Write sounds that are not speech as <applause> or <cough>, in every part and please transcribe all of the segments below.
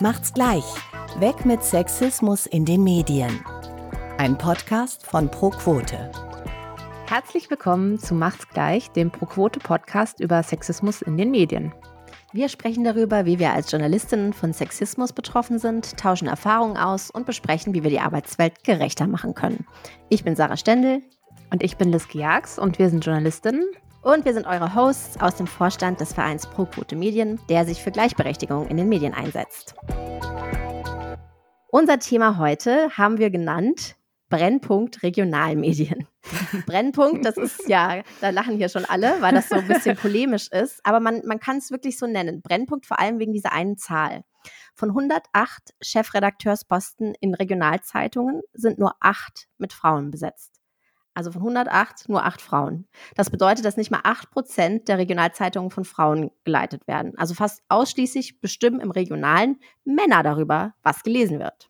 Macht's gleich. Weg mit Sexismus in den Medien. Ein Podcast von ProQuote. Herzlich willkommen zu Macht's gleich, dem ProQuote Podcast über Sexismus in den Medien. Wir sprechen darüber, wie wir als Journalistinnen von Sexismus betroffen sind, tauschen Erfahrungen aus und besprechen, wie wir die Arbeitswelt gerechter machen können. Ich bin Sarah Stendel. Und ich bin Liz Giax und wir sind Journalistinnen. Und wir sind eure Hosts aus dem Vorstand des Vereins Pro Quote Medien, der sich für Gleichberechtigung in den Medien einsetzt. Unser Thema heute haben wir genannt Brennpunkt Regionalmedien. <laughs> Brennpunkt, das ist ja, da lachen hier schon alle, weil das so ein bisschen <laughs> polemisch ist, aber man, man kann es wirklich so nennen. Brennpunkt vor allem wegen dieser einen Zahl. Von 108 Chefredakteursposten in Regionalzeitungen sind nur acht mit Frauen besetzt. Also von 108 nur acht Frauen. Das bedeutet, dass nicht mal acht Prozent der Regionalzeitungen von Frauen geleitet werden. Also fast ausschließlich bestimmen im Regionalen Männer darüber, was gelesen wird.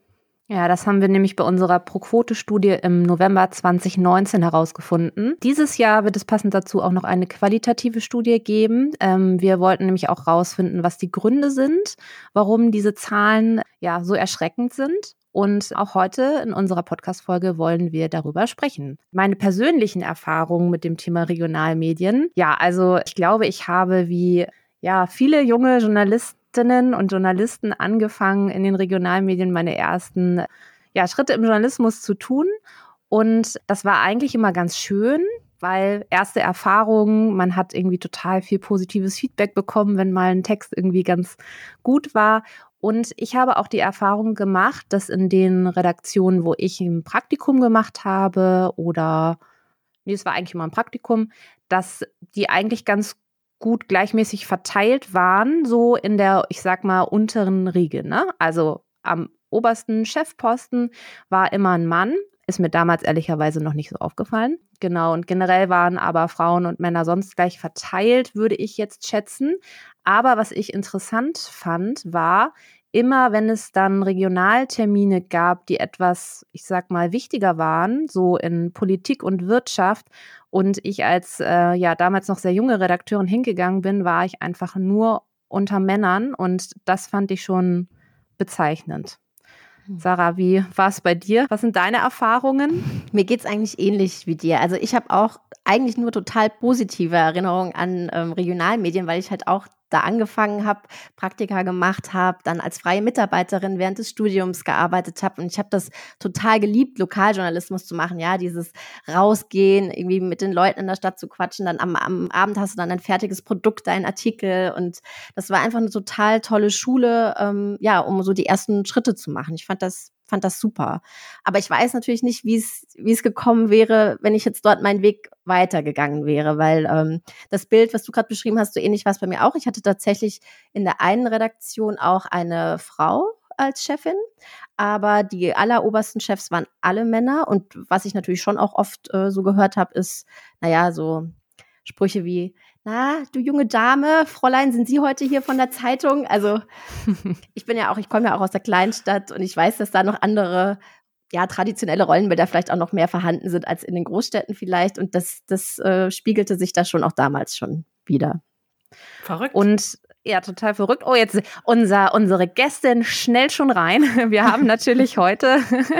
Ja, das haben wir nämlich bei unserer Pro-Quote-Studie im November 2019 herausgefunden. Dieses Jahr wird es passend dazu auch noch eine qualitative Studie geben. Ähm, wir wollten nämlich auch herausfinden, was die Gründe sind, warum diese Zahlen ja so erschreckend sind. Und auch heute in unserer Podcast-Folge wollen wir darüber sprechen. Meine persönlichen Erfahrungen mit dem Thema Regionalmedien. Ja, also ich glaube, ich habe wie ja viele junge Journalistinnen und Journalisten angefangen, in den Regionalmedien meine ersten ja, Schritte im Journalismus zu tun. Und das war eigentlich immer ganz schön, weil erste Erfahrungen, man hat irgendwie total viel positives Feedback bekommen, wenn mal ein Text irgendwie ganz gut war. Und ich habe auch die Erfahrung gemacht, dass in den Redaktionen, wo ich ein Praktikum gemacht habe oder, nee, es war eigentlich immer ein Praktikum, dass die eigentlich ganz gut gleichmäßig verteilt waren, so in der, ich sag mal, unteren Riege. Ne? Also am obersten Chefposten war immer ein Mann, ist mir damals ehrlicherweise noch nicht so aufgefallen. Genau, und generell waren aber Frauen und Männer sonst gleich verteilt, würde ich jetzt schätzen. Aber was ich interessant fand, war, immer wenn es dann Regionaltermine gab, die etwas, ich sag mal, wichtiger waren, so in Politik und Wirtschaft, und ich als äh, ja damals noch sehr junge Redakteurin hingegangen bin, war ich einfach nur unter Männern und das fand ich schon bezeichnend. Hm. Sarah, wie war es bei dir? Was sind deine Erfahrungen? Mir geht es eigentlich ähnlich wie dir. Also ich habe auch eigentlich nur total positive Erinnerungen an ähm, Regionalmedien, weil ich halt auch da angefangen habe, Praktika gemacht habe, dann als freie Mitarbeiterin während des Studiums gearbeitet habe. Und ich habe das total geliebt, Lokaljournalismus zu machen, ja, dieses rausgehen, irgendwie mit den Leuten in der Stadt zu quatschen, dann am, am Abend hast du dann ein fertiges Produkt, einen Artikel. Und das war einfach eine total tolle Schule, ähm, ja, um so die ersten Schritte zu machen. Ich fand das fand das super. Aber ich weiß natürlich nicht, wie es gekommen wäre, wenn ich jetzt dort meinen Weg weitergegangen wäre, weil ähm, das Bild, was du gerade beschrieben hast, so ähnlich war es bei mir auch. Ich hatte tatsächlich in der einen Redaktion auch eine Frau als Chefin, aber die allerobersten Chefs waren alle Männer und was ich natürlich schon auch oft äh, so gehört habe, ist, naja, so Sprüche wie, na, du junge Dame, Fräulein, sind Sie heute hier von der Zeitung? Also <laughs> ich bin ja auch, ich komme ja auch aus der Kleinstadt und ich weiß, dass da noch andere, ja, traditionelle Rollenbilder vielleicht auch noch mehr vorhanden sind als in den Großstädten vielleicht. Und das, das äh, spiegelte sich da schon auch damals schon wieder. Verrückt. Und ja, total verrückt. Oh, jetzt unser, unsere Gästin schnell schon rein. <laughs> Wir haben natürlich <laughs> heute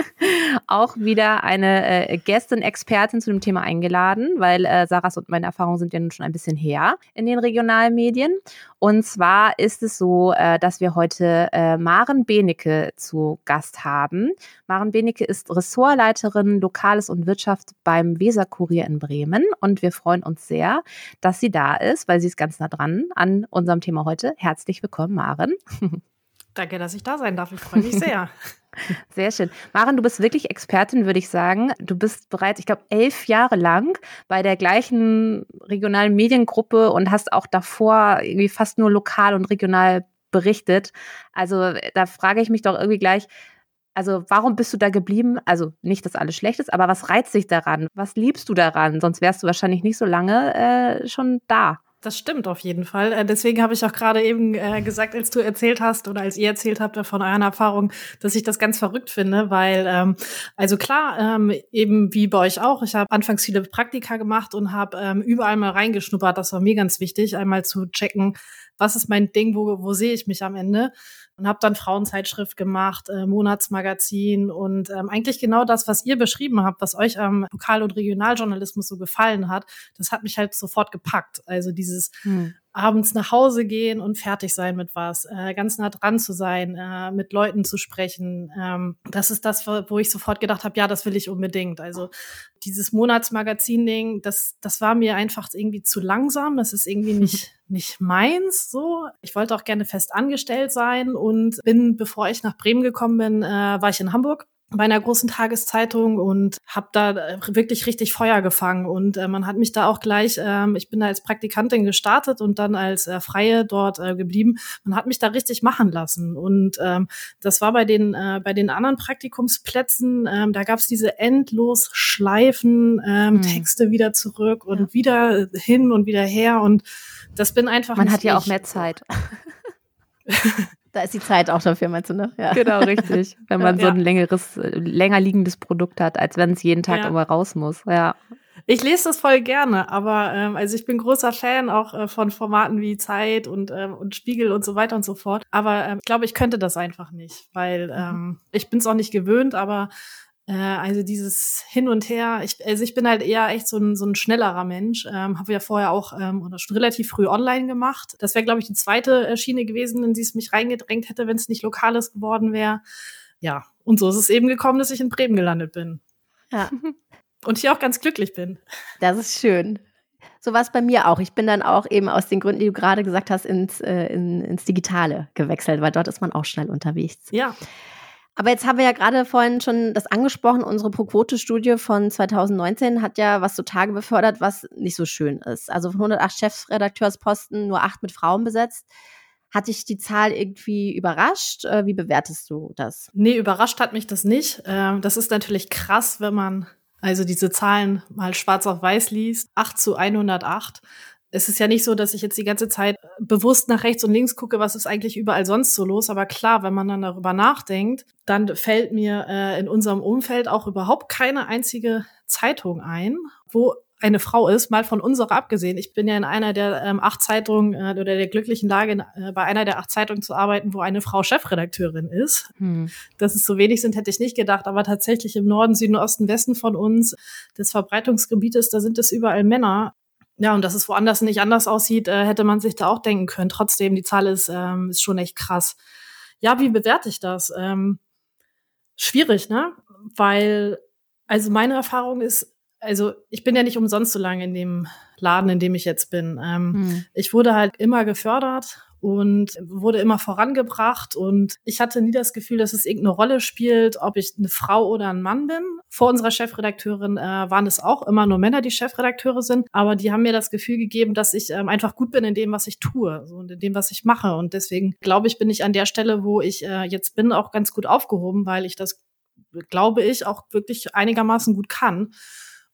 <laughs> auch wieder eine äh, Gästin, Expertin zu dem Thema eingeladen, weil äh, Sarahs und meine Erfahrungen sind ja nun schon ein bisschen her in den regionalen Medien. Und zwar ist es so, äh, dass wir heute äh, Maren Benecke zu Gast haben. Maren Benecke ist Ressortleiterin Lokales und Wirtschaft beim Weserkurier in Bremen. Und wir freuen uns sehr, dass sie da ist, weil sie ist ganz nah dran an unserem Thema heute heute. Herzlich willkommen, Maren. <laughs> Danke, dass ich da sein darf. Ich freue mich sehr. <laughs> Sehr schön. Maren, du bist wirklich Expertin, würde ich sagen. Du bist bereits, ich glaube, elf Jahre lang bei der gleichen regionalen Mediengruppe und hast auch davor irgendwie fast nur lokal und regional berichtet. Also da frage ich mich doch irgendwie gleich, also warum bist du da geblieben? Also nicht, dass alles schlecht ist, aber was reizt dich daran? Was liebst du daran? Sonst wärst du wahrscheinlich nicht so lange äh, schon da. Das stimmt auf jeden Fall. Äh, deswegen habe ich auch gerade eben äh, gesagt, als du erzählt hast oder als ihr erzählt habt von euren Erfahrungen, dass ich das ganz verrückt finde, weil ähm, also klar, ähm, eben wie bei euch auch, ich habe anfangs viele Praktika gemacht und habe ähm, überall mal reingeschnuppert. Das war mir ganz wichtig, einmal zu checken, was ist mein Ding, wo, wo sehe ich mich am Ende. Und habe dann Frauenzeitschrift gemacht, äh, Monatsmagazin und ähm, eigentlich genau das, was ihr beschrieben habt, was euch am Lokal- und Regionaljournalismus so gefallen hat, das hat mich halt sofort gepackt. Also dieses hm abends nach Hause gehen und fertig sein mit was, äh, ganz nah dran zu sein, äh, mit Leuten zu sprechen. Ähm, das ist das, wo ich sofort gedacht habe, ja, das will ich unbedingt. Also dieses Monatsmagazin-Ding, das, das war mir einfach irgendwie zu langsam. Das ist irgendwie <laughs> nicht, nicht meins so. Ich wollte auch gerne fest angestellt sein und bin, bevor ich nach Bremen gekommen bin, äh, war ich in Hamburg bei einer großen Tageszeitung und habe da äh, wirklich richtig Feuer gefangen und äh, man hat mich da auch gleich, ähm, ich bin da als Praktikantin gestartet und dann als äh, Freie dort äh, geblieben. Man hat mich da richtig machen lassen und ähm, das war bei den äh, bei den anderen Praktikumsplätzen, ähm, da gab es diese endlos Schleifen, ähm, mhm. Texte wieder zurück und ja. wieder hin und wieder her und das bin einfach. Man hat ja auch mehr Zeit. <laughs> Da ist die Zeit auch dafür, meinst du, ne? Ja. Genau, richtig. <laughs> Wenn man ja. so ein längeres, länger liegendes Produkt hat, als wenn es jeden Tag ja. immer raus muss. Ja. Ich lese das voll gerne, aber ähm, also ich bin großer Fan auch äh, von Formaten wie Zeit und, ähm, und Spiegel und so weiter und so fort. Aber ähm, ich glaube, ich könnte das einfach nicht, weil mhm. ähm, ich bin es auch nicht gewöhnt, aber also dieses Hin und Her, ich, also ich bin halt eher echt so ein, so ein schnellerer Mensch. Ähm, Habe ja vorher auch ähm, oder schon relativ früh online gemacht. Das wäre, glaube ich, die zweite äh, Schiene gewesen, in die es mich reingedrängt hätte, wenn es nicht lokales geworden wäre. Ja, und so ist es eben gekommen, dass ich in Bremen gelandet bin. Ja. <laughs> Und hier auch ganz glücklich bin. Das ist schön. So war es bei mir auch. Ich bin dann auch eben aus den Gründen, die du gerade gesagt hast, ins, äh, in, ins Digitale gewechselt, weil dort ist man auch schnell unterwegs. Ja. Aber jetzt haben wir ja gerade vorhin schon das angesprochen. Unsere Pro-Quote-Studie von 2019 hat ja was zutage befördert, was nicht so schön ist. Also von 108 Chefredakteursposten nur acht mit Frauen besetzt. Hat dich die Zahl irgendwie überrascht? Äh, wie bewertest du das? Nee, überrascht hat mich das nicht. Ähm, das ist natürlich krass, wenn man also diese Zahlen mal schwarz auf weiß liest. 8 zu 108 es ist ja nicht so, dass ich jetzt die ganze Zeit bewusst nach rechts und links gucke, was ist eigentlich überall sonst so los. Aber klar, wenn man dann darüber nachdenkt, dann fällt mir äh, in unserem Umfeld auch überhaupt keine einzige Zeitung ein, wo eine Frau ist, mal von unserer abgesehen. Ich bin ja in einer der ähm, acht Zeitungen äh, oder der glücklichen Lage, äh, bei einer der acht Zeitungen zu arbeiten, wo eine Frau Chefredakteurin ist. Hm. Dass es so wenig sind, hätte ich nicht gedacht. Aber tatsächlich im Norden, Süden, Osten, Westen von uns, des Verbreitungsgebietes, da sind es überall Männer. Ja, und dass es woanders nicht anders aussieht, äh, hätte man sich da auch denken können. Trotzdem, die Zahl ist, ähm, ist schon echt krass. Ja, wie bewerte ich das? Ähm, schwierig, ne? Weil, also meine Erfahrung ist, also ich bin ja nicht umsonst so lange in dem Laden, in dem ich jetzt bin. Ähm, hm. Ich wurde halt immer gefördert und wurde immer vorangebracht und ich hatte nie das Gefühl, dass es irgendeine Rolle spielt, ob ich eine Frau oder ein Mann bin. Vor unserer Chefredakteurin äh, waren es auch immer nur Männer, die Chefredakteure sind, aber die haben mir das Gefühl gegeben, dass ich ähm, einfach gut bin in dem, was ich tue so, und in dem, was ich mache und deswegen glaube ich, bin ich an der Stelle, wo ich äh, jetzt bin, auch ganz gut aufgehoben, weil ich das, glaube ich, auch wirklich einigermaßen gut kann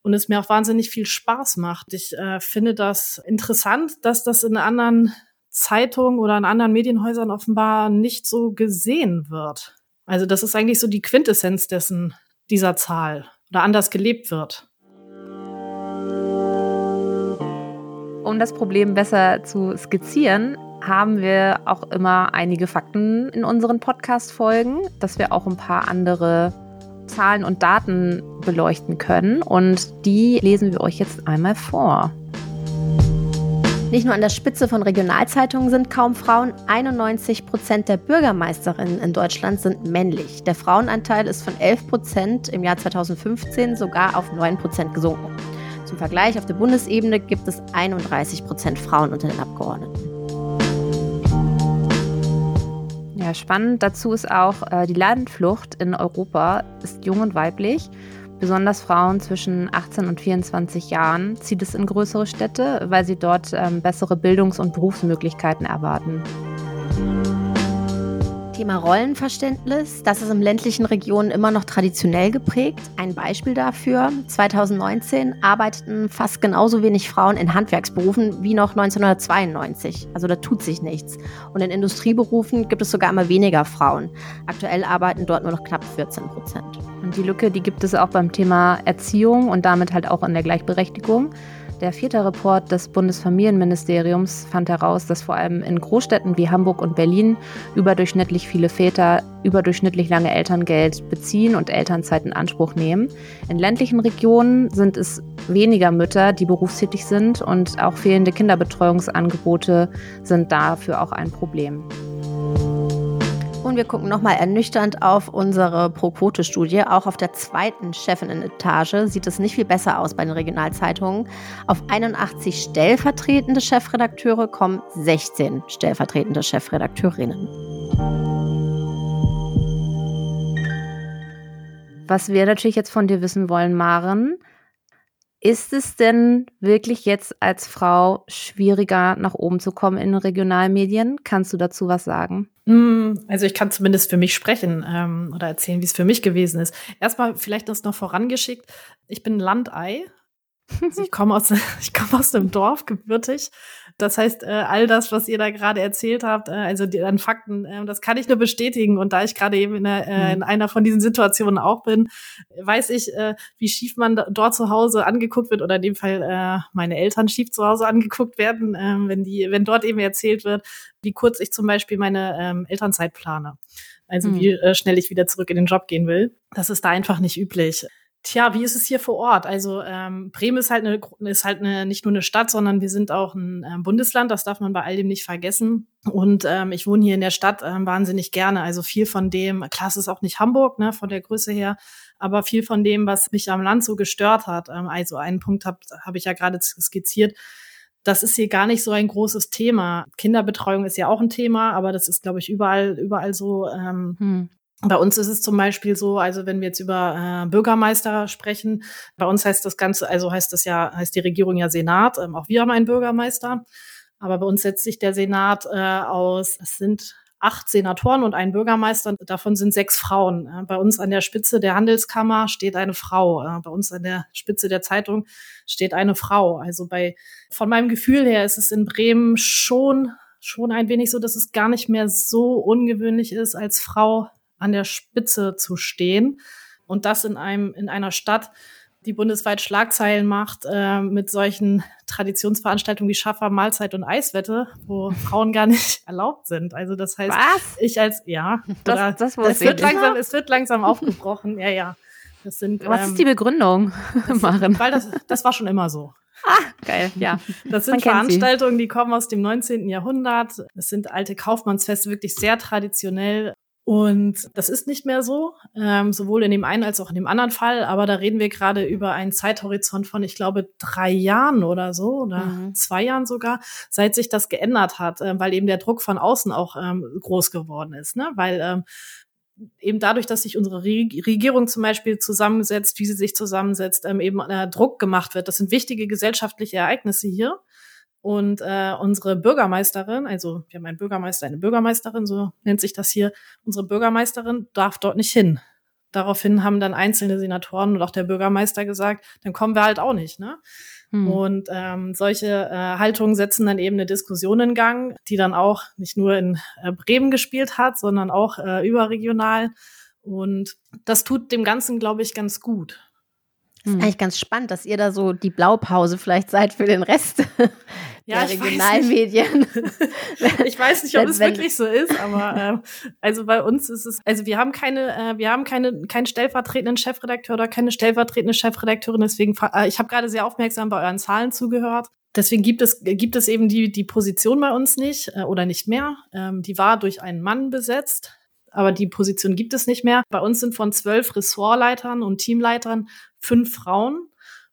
und es mir auch wahnsinnig viel Spaß macht. Ich äh, finde das interessant, dass das in anderen Zeitungen oder in anderen Medienhäusern offenbar nicht so gesehen wird. Also das ist eigentlich so die Quintessenz dessen, dieser Zahl oder anders gelebt wird. Um das Problem besser zu skizzieren, haben wir auch immer einige Fakten in unseren Podcast-Folgen, dass wir auch ein paar andere Zahlen und Daten beleuchten können. Und die lesen wir euch jetzt einmal vor. Nicht nur an der Spitze von Regionalzeitungen sind kaum Frauen, 91 Prozent der Bürgermeisterinnen in Deutschland sind männlich. Der Frauenanteil ist von 11 Prozent im Jahr 2015 sogar auf 9 Prozent gesunken. Zum Vergleich, auf der Bundesebene gibt es 31 Prozent Frauen unter den Abgeordneten. Ja, spannend dazu ist auch, äh, die Landflucht in Europa ist jung und weiblich. Besonders Frauen zwischen 18 und 24 Jahren zieht es in größere Städte, weil sie dort ähm, bessere Bildungs- und Berufsmöglichkeiten erwarten. Thema Rollenverständnis, das ist in ländlichen Regionen immer noch traditionell geprägt. Ein Beispiel dafür, 2019 arbeiteten fast genauso wenig Frauen in Handwerksberufen wie noch 1992. Also da tut sich nichts. Und in Industrieberufen gibt es sogar immer weniger Frauen. Aktuell arbeiten dort nur noch knapp 14 Prozent. Und die Lücke, die gibt es auch beim Thema Erziehung und damit halt auch in der Gleichberechtigung. Der vierte Report des Bundesfamilienministeriums fand heraus, dass vor allem in Großstädten wie Hamburg und Berlin überdurchschnittlich viele Väter überdurchschnittlich lange Elterngeld beziehen und Elternzeit in Anspruch nehmen. In ländlichen Regionen sind es weniger Mütter, die berufstätig sind und auch fehlende Kinderbetreuungsangebote sind dafür auch ein Problem. Und wir gucken nochmal ernüchternd auf unsere Pro-Quote-Studie. Auch auf der zweiten Chefinnen-Etage sieht es nicht viel besser aus bei den Regionalzeitungen. Auf 81 stellvertretende Chefredakteure kommen 16 stellvertretende Chefredakteurinnen. Was wir natürlich jetzt von dir wissen wollen, Maren, ist es denn wirklich jetzt als Frau schwieriger, nach oben zu kommen in Regionalmedien? Kannst du dazu was sagen? Hm, also ich kann zumindest für mich sprechen ähm, oder erzählen, wie es für mich gewesen ist. Erstmal vielleicht das noch vorangeschickt. Ich bin Landei. <laughs> Also ich komme aus, <laughs> ich komme aus dem Dorf gebürtig das heißt, äh, all das, was ihr da gerade erzählt habt, äh, also die, an Fakten, äh, das kann ich nur bestätigen. Und da ich gerade eben in, der, äh, in mhm. einer von diesen Situationen auch bin, weiß ich, äh, wie schief man dort zu Hause angeguckt wird oder in dem Fall äh, meine Eltern schief zu Hause angeguckt werden, äh, wenn die, wenn dort eben erzählt wird, wie kurz ich zum Beispiel meine ähm, Elternzeit plane. Also mhm. wie äh, schnell ich wieder zurück in den Job gehen will. Das ist da einfach nicht üblich. Tja, wie ist es hier vor Ort? Also ähm, Bremen ist halt, eine, ist halt eine, nicht nur eine Stadt, sondern wir sind auch ein äh, Bundesland. Das darf man bei all dem nicht vergessen. Und ähm, ich wohne hier in der Stadt ähm, wahnsinnig gerne. Also viel von dem, klar, es ist auch nicht Hamburg, ne, von der Größe her, aber viel von dem, was mich am Land so gestört hat. Ähm, also einen Punkt habe hab ich ja gerade skizziert. Das ist hier gar nicht so ein großes Thema. Kinderbetreuung ist ja auch ein Thema, aber das ist, glaube ich, überall, überall so. Ähm, hm. Bei uns ist es zum Beispiel so, also wenn wir jetzt über äh, Bürgermeister sprechen, bei uns heißt das Ganze, also heißt das ja, heißt die Regierung ja Senat, ähm, auch wir haben einen Bürgermeister, aber bei uns setzt sich der Senat äh, aus, es sind acht Senatoren und ein Bürgermeister, davon sind sechs Frauen. Äh, bei uns an der Spitze der Handelskammer steht eine Frau, äh, bei uns an der Spitze der Zeitung steht eine Frau. Also bei, von meinem Gefühl her ist es in Bremen schon schon ein wenig so, dass es gar nicht mehr so ungewöhnlich ist, als Frau an der Spitze zu stehen und das in einem in einer Stadt, die bundesweit Schlagzeilen macht äh, mit solchen Traditionsveranstaltungen wie Schaffer, Mahlzeit und Eiswette, wo <laughs> Frauen gar nicht <laughs> erlaubt sind. Also das heißt, Was? ich als ja, das, oder, das, das wird langsam, es wird langsam aufgebrochen. Ja, ja. Das sind, Was ähm, ist die Begründung, <laughs> Maren? Weil das, das war schon immer so. Ah, geil, ja. Das sind Veranstaltungen, die kommen aus dem 19. Jahrhundert. Das sind alte Kaufmannsfeste, wirklich sehr traditionell. Und das ist nicht mehr so, ähm, sowohl in dem einen als auch in dem anderen Fall. Aber da reden wir gerade über einen Zeithorizont von, ich glaube, drei Jahren oder so oder mhm. zwei Jahren sogar, seit sich das geändert hat, äh, weil eben der Druck von außen auch ähm, groß geworden ist. Ne? Weil ähm, eben dadurch, dass sich unsere Regierung zum Beispiel zusammensetzt, wie sie sich zusammensetzt, ähm, eben äh, Druck gemacht wird. Das sind wichtige gesellschaftliche Ereignisse hier. Und äh, unsere Bürgermeisterin, also wir haben einen Bürgermeister, eine Bürgermeisterin, so nennt sich das hier, unsere Bürgermeisterin darf dort nicht hin. Daraufhin haben dann einzelne Senatoren und auch der Bürgermeister gesagt, dann kommen wir halt auch nicht. Ne? Hm. Und ähm, solche äh, Haltungen setzen dann eben eine Diskussion in Gang, die dann auch nicht nur in äh, Bremen gespielt hat, sondern auch äh, überregional. Und das tut dem Ganzen, glaube ich, ganz gut. Das ist hm. eigentlich ganz spannend, dass ihr da so die Blaupause vielleicht seid für den Rest ja, der Regionalmedien. <laughs> ich weiß nicht, ob es wirklich so ist, aber äh, also bei uns ist es, also wir haben keine, äh, wir haben keine, keinen stellvertretenden Chefredakteur oder keine stellvertretende Chefredakteurin. Deswegen, äh, ich habe gerade sehr aufmerksam bei euren Zahlen zugehört. Deswegen gibt es, gibt es eben die, die Position bei uns nicht äh, oder nicht mehr. Ähm, die war durch einen Mann besetzt aber die Position gibt es nicht mehr. Bei uns sind von zwölf Ressortleitern und Teamleitern fünf Frauen.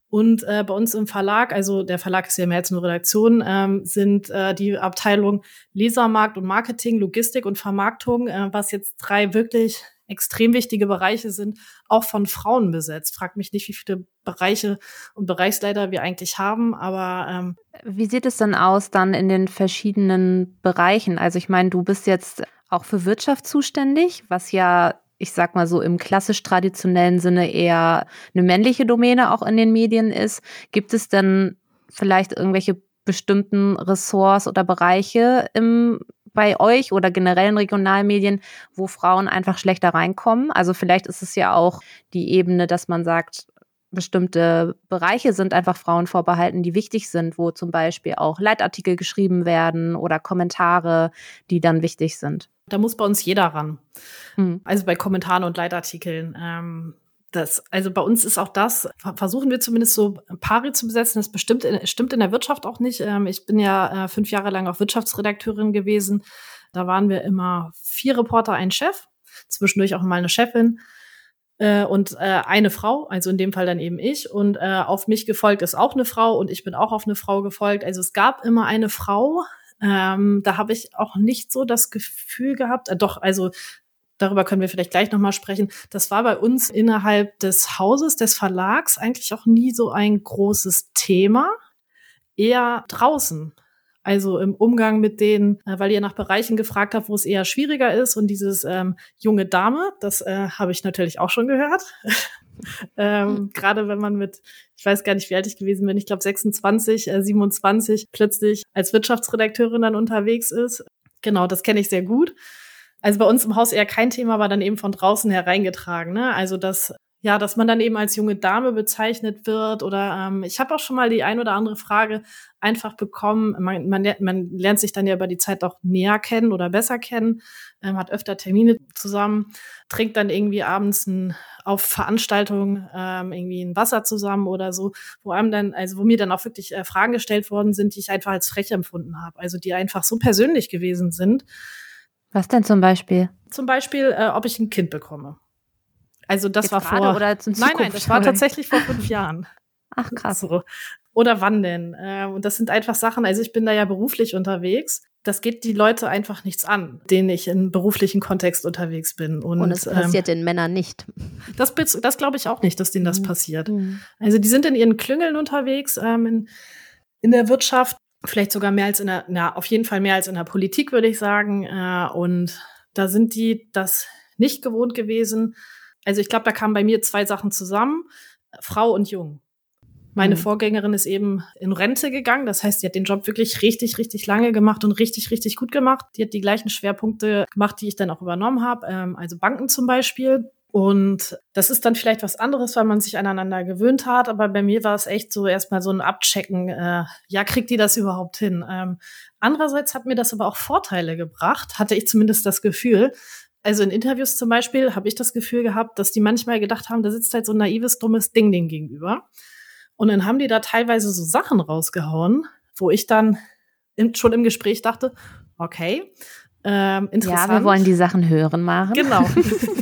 Und äh, bei uns im Verlag, also der Verlag ist ja mehr als nur Redaktion, ähm, sind äh, die Abteilung Lesermarkt und Marketing, Logistik und Vermarktung, äh, was jetzt drei wirklich extrem wichtige Bereiche sind, auch von Frauen besetzt. Frag mich nicht, wie viele Bereiche und Bereichsleiter wir eigentlich haben, aber ähm, wie sieht es denn aus dann in den verschiedenen Bereichen? Also ich meine, du bist jetzt auch für Wirtschaft zuständig, was ja, ich sag mal so im klassisch traditionellen Sinne eher eine männliche Domäne auch in den Medien ist. Gibt es denn vielleicht irgendwelche bestimmten Ressorts oder Bereiche im, bei euch oder generell in Regionalmedien, wo Frauen einfach schlechter reinkommen? Also vielleicht ist es ja auch die Ebene, dass man sagt, bestimmte Bereiche sind einfach Frauen vorbehalten, die wichtig sind, wo zum Beispiel auch Leitartikel geschrieben werden oder Kommentare, die dann wichtig sind. Da muss bei uns jeder ran. Mhm. Also bei Kommentaren und Leitartikeln. Ähm, das, also bei uns ist auch das, versuchen wir zumindest so Pari zu besetzen. Das bestimmt in, stimmt in der Wirtschaft auch nicht. Ähm, ich bin ja äh, fünf Jahre lang auch Wirtschaftsredakteurin gewesen. Da waren wir immer vier Reporter, ein Chef, zwischendurch auch mal eine Chefin äh, und äh, eine Frau, also in dem Fall dann eben ich. Und äh, auf mich gefolgt ist auch eine Frau und ich bin auch auf eine Frau gefolgt. Also es gab immer eine Frau. Ähm, da habe ich auch nicht so das Gefühl gehabt, äh, doch, also darüber können wir vielleicht gleich nochmal sprechen. Das war bei uns innerhalb des Hauses, des Verlags eigentlich auch nie so ein großes Thema. Eher draußen. Also im Umgang mit denen, äh, weil ihr nach Bereichen gefragt habt, wo es eher schwieriger ist. Und dieses ähm, junge Dame, das äh, habe ich natürlich auch schon gehört. Ähm, hm. Gerade wenn man mit, ich weiß gar nicht, wie alt ich gewesen bin, ich glaube 26, äh, 27, plötzlich als Wirtschaftsredakteurin dann unterwegs ist. Genau, das kenne ich sehr gut. Also bei uns im Haus eher kein Thema, war dann eben von draußen hereingetragen. Ne? Also dass ja, dass man dann eben als junge Dame bezeichnet wird oder ähm, ich habe auch schon mal die ein oder andere Frage einfach bekommen. Man, man, man lernt sich dann ja über die Zeit auch näher kennen oder besser kennen, ähm, hat öfter Termine zusammen, trinkt dann irgendwie abends ein, auf Veranstaltungen ähm, irgendwie ein Wasser zusammen oder so, wo einem dann, also wo mir dann auch wirklich äh, Fragen gestellt worden sind, die ich einfach als frech empfunden habe, also die einfach so persönlich gewesen sind. Was denn zum Beispiel? Zum Beispiel, äh, ob ich ein Kind bekomme. Also das Jetzt war vor. Oder nein, nein, das war tatsächlich vor fünf Jahren. <laughs> Ach krass. So. Oder wann denn? Äh, und das sind einfach Sachen, also ich bin da ja beruflich unterwegs. Das geht die Leute einfach nichts an, denen ich im beruflichen Kontext unterwegs bin. Und, und es passiert ähm, den Männern nicht. Das, das glaube ich auch nicht, dass denen das mhm. passiert. Mhm. Also die sind in ihren Klüngeln unterwegs, ähm, in, in der Wirtschaft, vielleicht sogar mehr als in der, na, auf jeden Fall mehr als in der Politik, würde ich sagen. Äh, und da sind die das nicht gewohnt gewesen, also ich glaube, da kamen bei mir zwei Sachen zusammen, Frau und Jung. Meine mhm. Vorgängerin ist eben in Rente gegangen. Das heißt, die hat den Job wirklich richtig, richtig lange gemacht und richtig, richtig gut gemacht. Die hat die gleichen Schwerpunkte gemacht, die ich dann auch übernommen habe. Ähm, also Banken zum Beispiel. Und das ist dann vielleicht was anderes, weil man sich aneinander gewöhnt hat. Aber bei mir war es echt so erstmal so ein Abchecken. Äh, ja, kriegt die das überhaupt hin? Ähm, andererseits hat mir das aber auch Vorteile gebracht, hatte ich zumindest das Gefühl, also in Interviews zum Beispiel habe ich das Gefühl gehabt, dass die manchmal gedacht haben, da sitzt halt so ein naives, dummes Ding dem gegenüber. Und dann haben die da teilweise so Sachen rausgehauen, wo ich dann im, schon im Gespräch dachte, okay, ähm, interessant. Ja, wir wollen die Sachen hören, machen. Genau. <laughs>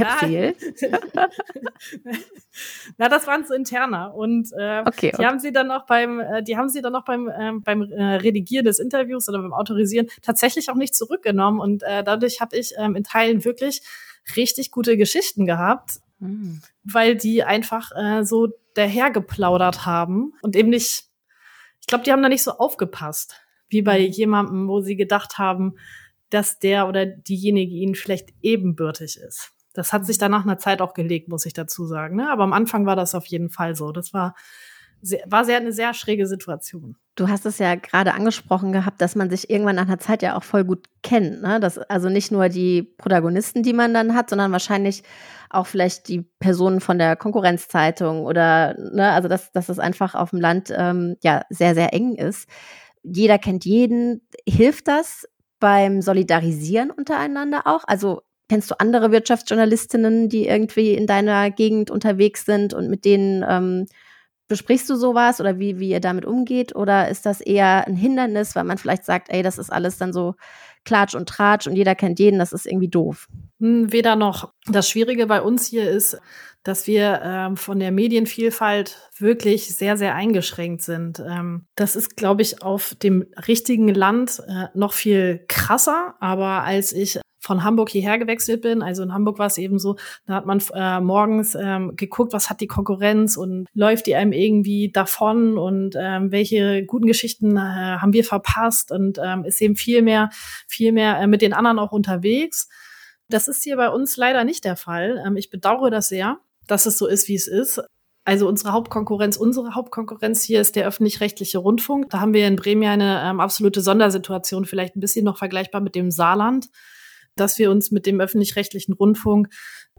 Erzähl. <laughs> Na, das waren so interner und äh, okay, okay. die haben sie dann noch beim, äh, die haben sie dann noch beim ähm, beim äh, Redigieren des Interviews oder beim Autorisieren tatsächlich auch nicht zurückgenommen und äh, dadurch habe ich ähm, in Teilen wirklich richtig gute Geschichten gehabt, mhm. weil die einfach äh, so dahergeplaudert haben und eben nicht, ich glaube, die haben da nicht so aufgepasst wie bei mhm. jemandem, wo sie gedacht haben, dass der oder diejenige ihnen vielleicht ebenbürtig ist. Das hat sich dann nach einer Zeit auch gelegt, muss ich dazu sagen. Ne? Aber am Anfang war das auf jeden Fall so. Das war sehr, war sehr eine sehr schräge Situation. Du hast es ja gerade angesprochen gehabt, dass man sich irgendwann nach einer Zeit ja auch voll gut kennt. Ne? Das, also nicht nur die Protagonisten, die man dann hat, sondern wahrscheinlich auch vielleicht die Personen von der Konkurrenzzeitung oder, ne, also dass, dass es einfach auf dem Land ähm, ja sehr, sehr eng ist. Jeder kennt jeden. Hilft das beim Solidarisieren untereinander auch? Also kennst du andere Wirtschaftsjournalistinnen, die irgendwie in deiner Gegend unterwegs sind und mit denen ähm, besprichst du sowas oder wie, wie ihr damit umgeht? Oder ist das eher ein Hindernis, weil man vielleicht sagt, ey, das ist alles dann so Klatsch und Tratsch und jeder kennt jeden, das ist irgendwie doof? Hm, weder noch. Das Schwierige bei uns hier ist, dass wir ähm, von der Medienvielfalt wirklich sehr, sehr eingeschränkt sind. Ähm, das ist, glaube ich, auf dem richtigen Land äh, noch viel krasser. Aber als ich von Hamburg hierher gewechselt bin. Also in Hamburg war es eben so, da hat man äh, morgens ähm, geguckt, was hat die Konkurrenz und läuft die einem irgendwie davon und ähm, welche guten Geschichten äh, haben wir verpasst und ähm, ist eben viel mehr, viel mehr äh, mit den anderen auch unterwegs. Das ist hier bei uns leider nicht der Fall. Ähm, ich bedauere das sehr dass es so ist, wie es ist. Also unsere Hauptkonkurrenz, unsere Hauptkonkurrenz hier ist der öffentlich-rechtliche Rundfunk. Da haben wir in Bremen eine ähm, absolute Sondersituation, vielleicht ein bisschen noch vergleichbar mit dem Saarland. Dass wir uns mit dem öffentlich-rechtlichen Rundfunk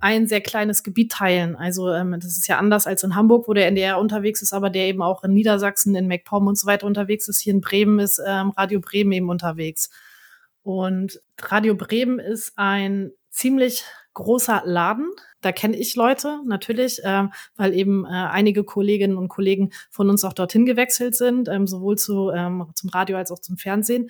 ein sehr kleines Gebiet teilen. Also ähm, das ist ja anders als in Hamburg, wo der NDR unterwegs ist, aber der eben auch in Niedersachsen, in MacPom und so weiter unterwegs ist. Hier in Bremen ist ähm, Radio Bremen eben unterwegs. Und Radio Bremen ist ein ziemlich großer Laden. Da kenne ich Leute natürlich, ähm, weil eben äh, einige Kolleginnen und Kollegen von uns auch dorthin gewechselt sind, ähm, sowohl zu, ähm, zum Radio als auch zum Fernsehen.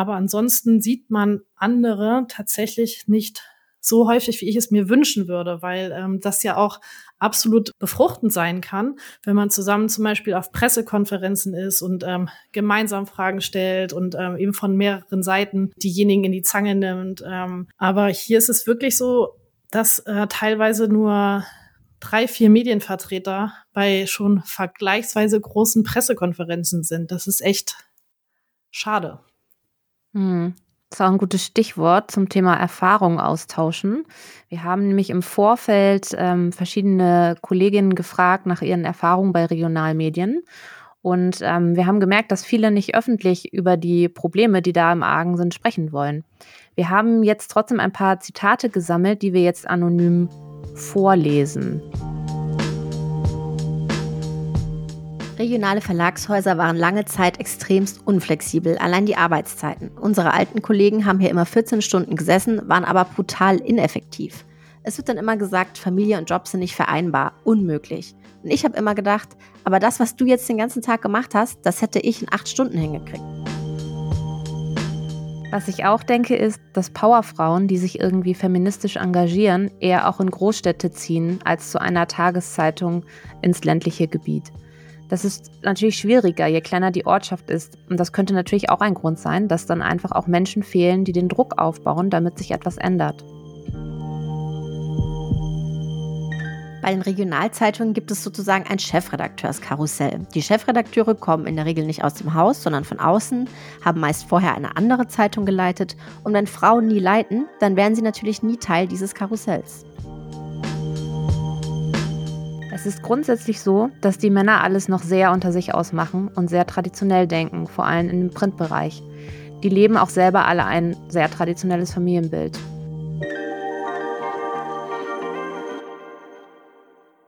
Aber ansonsten sieht man andere tatsächlich nicht so häufig, wie ich es mir wünschen würde, weil ähm, das ja auch absolut befruchtend sein kann, wenn man zusammen zum Beispiel auf Pressekonferenzen ist und ähm, gemeinsam Fragen stellt und ähm, eben von mehreren Seiten diejenigen in die Zange nimmt. Ähm, aber hier ist es wirklich so, dass äh, teilweise nur drei, vier Medienvertreter bei schon vergleichsweise großen Pressekonferenzen sind. Das ist echt schade. Hm. Das ist auch ein gutes Stichwort zum Thema Erfahrung austauschen. Wir haben nämlich im Vorfeld ähm, verschiedene Kolleginnen gefragt nach ihren Erfahrungen bei Regionalmedien. Und ähm, wir haben gemerkt, dass viele nicht öffentlich über die Probleme, die da im Argen sind, sprechen wollen. Wir haben jetzt trotzdem ein paar Zitate gesammelt, die wir jetzt anonym vorlesen. Regionale Verlagshäuser waren lange Zeit extremst unflexibel, allein die Arbeitszeiten. Unsere alten Kollegen haben hier immer 14 Stunden gesessen, waren aber brutal ineffektiv. Es wird dann immer gesagt, Familie und Job sind nicht vereinbar, unmöglich. Und ich habe immer gedacht, aber das, was du jetzt den ganzen Tag gemacht hast, das hätte ich in acht Stunden hingekriegt. Was ich auch denke, ist, dass Powerfrauen, die sich irgendwie feministisch engagieren, eher auch in Großstädte ziehen als zu einer Tageszeitung ins ländliche Gebiet. Das ist natürlich schwieriger, je kleiner die Ortschaft ist. Und das könnte natürlich auch ein Grund sein, dass dann einfach auch Menschen fehlen, die den Druck aufbauen, damit sich etwas ändert. Bei den Regionalzeitungen gibt es sozusagen ein Chefredakteurskarussell. Die Chefredakteure kommen in der Regel nicht aus dem Haus, sondern von außen, haben meist vorher eine andere Zeitung geleitet. Und wenn Frauen nie leiten, dann wären sie natürlich nie Teil dieses Karussells. Es ist grundsätzlich so, dass die Männer alles noch sehr unter sich ausmachen und sehr traditionell denken, vor allem im Printbereich. Die leben auch selber alle ein sehr traditionelles Familienbild.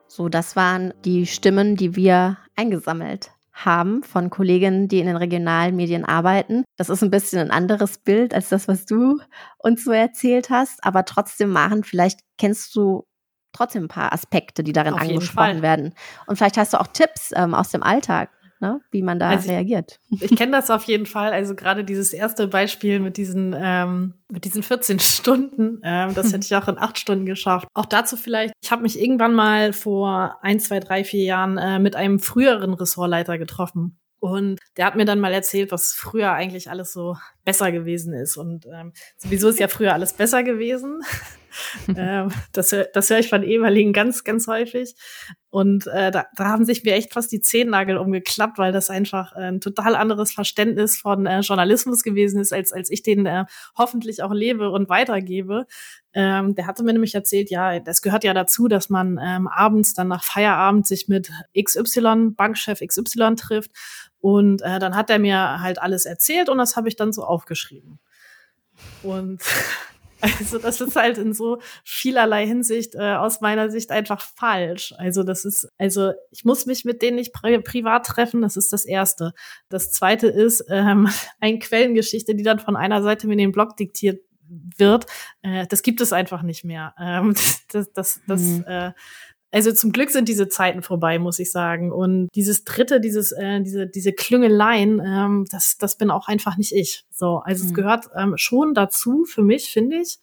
So, das waren die Stimmen, die wir eingesammelt haben von Kolleginnen, die in den regionalen Medien arbeiten. Das ist ein bisschen ein anderes Bild als das, was du uns so erzählt hast, aber trotzdem machen, vielleicht kennst du trotzdem ein paar Aspekte, die darin Auf angesprochen werden. Und vielleicht hast du auch Tipps ähm, aus dem Alltag, ne, wie man da also reagiert. Ich, <laughs> ich kenne das auf jeden Fall. Also gerade dieses erste Beispiel mit diesen, ähm, mit diesen 14 <laughs> Stunden, ähm, das hätte ich auch in acht Stunden geschafft. Auch dazu vielleicht, ich habe mich irgendwann mal vor ein, zwei, drei, vier Jahren äh, mit einem früheren Ressortleiter getroffen. Und der hat mir dann mal erzählt, was früher eigentlich alles so besser gewesen ist. Und ähm, sowieso ist ja früher alles besser gewesen. <laughs> ähm, das, das höre ich von ehemaligen ganz, ganz häufig. Und äh, da, da haben sich mir echt fast die Zehennagel umgeklappt, weil das einfach äh, ein total anderes Verständnis von äh, Journalismus gewesen ist, als, als ich den äh, hoffentlich auch lebe und weitergebe. Ähm, der hatte mir nämlich erzählt, ja, das gehört ja dazu, dass man ähm, abends dann nach Feierabend sich mit XY, Bankchef XY trifft. Und äh, dann hat er mir halt alles erzählt und das habe ich dann so aufgeschrieben. Und <laughs> Also das ist halt in so vielerlei Hinsicht äh, aus meiner Sicht einfach falsch. Also das ist, also ich muss mich mit denen nicht pri privat treffen, das ist das Erste. Das Zweite ist ähm, <laughs> eine Quellengeschichte, die dann von einer Seite mir den Blog diktiert wird. Äh, das gibt es einfach nicht mehr. Ähm, <laughs> das, das, das, mhm. äh, also zum Glück sind diese Zeiten vorbei, muss ich sagen. Und dieses dritte, dieses, äh, diese, diese Klüngeleien, ähm, das, das bin auch einfach nicht ich. So, also mhm. es gehört ähm, schon dazu für mich, finde ich.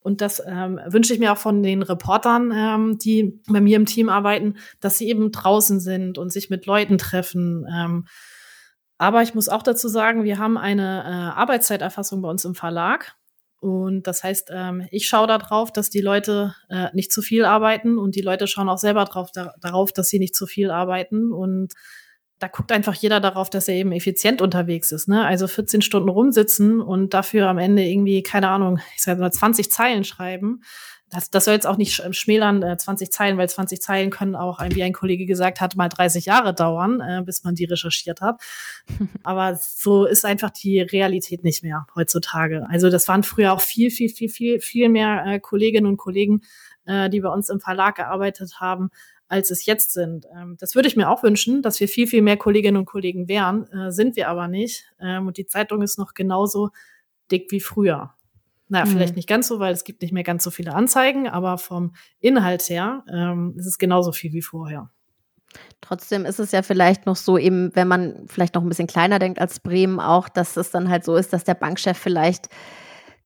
Und das ähm, wünsche ich mir auch von den Reportern, ähm, die bei mir im Team arbeiten, dass sie eben draußen sind und sich mit Leuten treffen. Ähm, aber ich muss auch dazu sagen, wir haben eine äh, Arbeitszeiterfassung bei uns im Verlag. Und das heißt, ähm, ich schaue darauf, dass die Leute äh, nicht zu viel arbeiten und die Leute schauen auch selber drauf, da, darauf, dass sie nicht zu viel arbeiten. Und da guckt einfach jeder darauf, dass er eben effizient unterwegs ist. Ne? Also 14 Stunden rumsitzen und dafür am Ende irgendwie, keine Ahnung, ich sage mal 20 Zeilen schreiben. Das, das soll jetzt auch nicht schmälern, äh, 20 Zeilen, weil 20 Zeilen können auch, wie ein Kollege gesagt hat, mal 30 Jahre dauern, äh, bis man die recherchiert hat. <laughs> Aber so ist einfach die Realität nicht mehr heutzutage. Also das waren früher auch viel, viel, viel, viel, viel mehr äh, Kolleginnen und Kollegen, äh, die bei uns im Verlag gearbeitet haben, als es jetzt sind. Ähm, das würde ich mir auch wünschen, dass wir viel, viel mehr Kolleginnen und Kollegen wären, äh, sind wir aber nicht. Ähm, und die Zeitung ist noch genauso dick wie früher. Naja, mhm. vielleicht nicht ganz so, weil es gibt nicht mehr ganz so viele Anzeigen, aber vom Inhalt her ähm, ist es genauso viel wie vorher. Trotzdem ist es ja vielleicht noch so, eben, wenn man vielleicht noch ein bisschen kleiner denkt als Bremen auch, dass es dann halt so ist, dass der Bankchef vielleicht